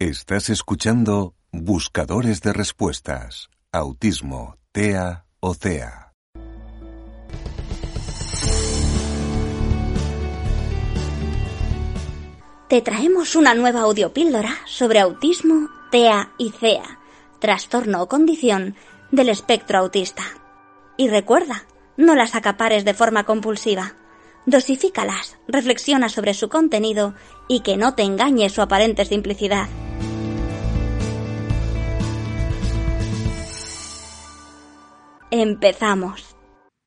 Estás escuchando Buscadores de Respuestas. Autismo, TEA o CEA. Te traemos una nueva audiopíldora sobre autismo, TEA y CEA, trastorno o condición del espectro autista. Y recuerda, no las acapares de forma compulsiva. Dosifícalas, reflexiona sobre su contenido y que no te engañe su aparente simplicidad. Empezamos.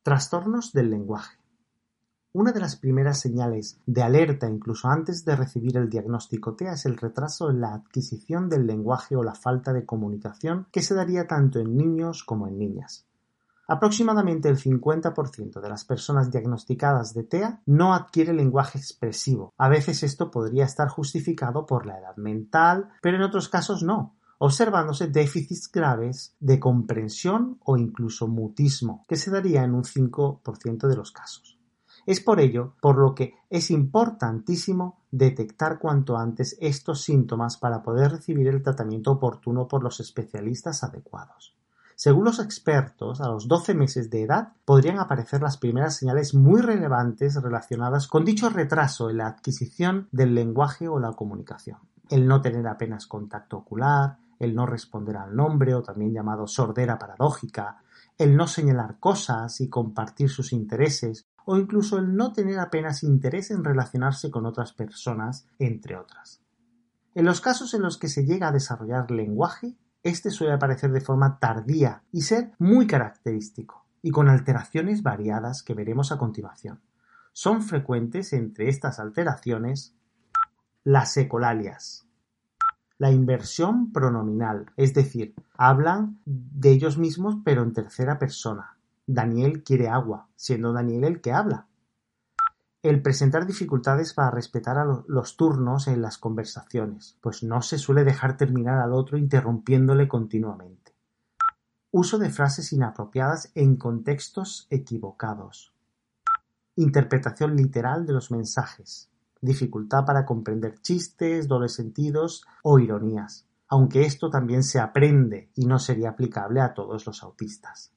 Trastornos del lenguaje. Una de las primeras señales de alerta incluso antes de recibir el diagnóstico TEA es el retraso en la adquisición del lenguaje o la falta de comunicación que se daría tanto en niños como en niñas. Aproximadamente el 50% de las personas diagnosticadas de TEA no adquiere lenguaje expresivo. A veces esto podría estar justificado por la edad mental, pero en otros casos no, observándose déficits graves de comprensión o incluso mutismo, que se daría en un 5% de los casos. Es por ello por lo que es importantísimo detectar cuanto antes estos síntomas para poder recibir el tratamiento oportuno por los especialistas adecuados. Según los expertos, a los 12 meses de edad podrían aparecer las primeras señales muy relevantes relacionadas con dicho retraso en la adquisición del lenguaje o la comunicación. El no tener apenas contacto ocular, el no responder al nombre o también llamado sordera paradójica, el no señalar cosas y compartir sus intereses o incluso el no tener apenas interés en relacionarse con otras personas, entre otras. En los casos en los que se llega a desarrollar lenguaje, este suele aparecer de forma tardía y ser muy característico, y con alteraciones variadas que veremos a continuación. Son frecuentes entre estas alteraciones las ecolalias, la inversión pronominal, es decir, hablan de ellos mismos pero en tercera persona. Daniel quiere agua, siendo Daniel el que habla. El presentar dificultades para respetar a lo- los turnos en las conversaciones, pues no se suele dejar terminar al otro interrumpiéndole continuamente. Uso de frases inapropiadas en contextos equivocados. Interpretación literal de los mensajes. Dificultad para comprender chistes, dobles sentidos o ironías, aunque esto también se aprende y no sería aplicable a todos los autistas.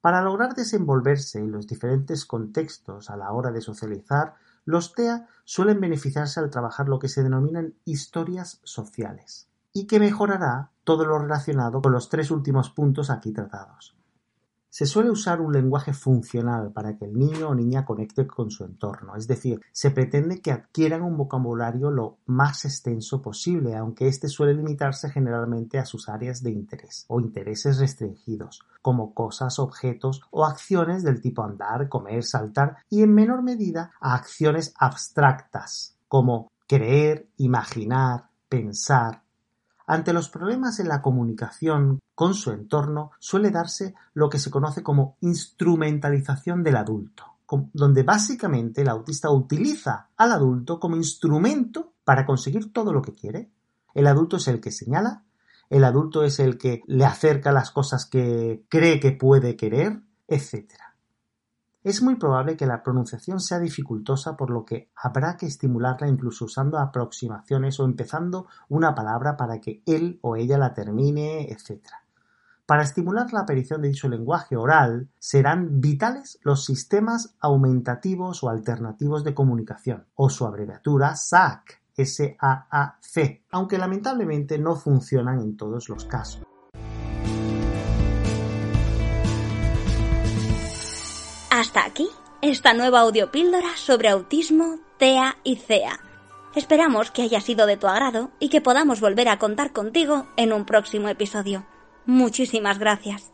Para lograr desenvolverse en los diferentes contextos a la hora de socializar, los TEA suelen beneficiarse al trabajar lo que se denominan historias sociales, y que mejorará todo lo relacionado con los tres últimos puntos aquí tratados. Se suele usar un lenguaje funcional para que el niño o niña conecte con su entorno, es decir, se pretende que adquieran un vocabulario lo más extenso posible, aunque éste suele limitarse generalmente a sus áreas de interés o intereses restringidos, como cosas, objetos o acciones del tipo andar, comer, saltar, y en menor medida a acciones abstractas, como creer, imaginar, pensar, ante los problemas en la comunicación con su entorno suele darse lo que se conoce como instrumentalización del adulto, donde básicamente el autista utiliza al adulto como instrumento para conseguir todo lo que quiere. El adulto es el que señala, el adulto es el que le acerca las cosas que cree que puede querer, etc. Es muy probable que la pronunciación sea dificultosa por lo que habrá que estimularla incluso usando aproximaciones o empezando una palabra para que él o ella la termine, etc. Para estimular la aparición de dicho lenguaje oral serán vitales los sistemas aumentativos o alternativos de comunicación, o su abreviatura SAC, S-A-A-C, aunque lamentablemente no funcionan en todos los casos. Hasta aquí esta nueva audiopíldora sobre autismo, TEA y CEA. Esperamos que haya sido de tu agrado y que podamos volver a contar contigo en un próximo episodio. Muchísimas gracias.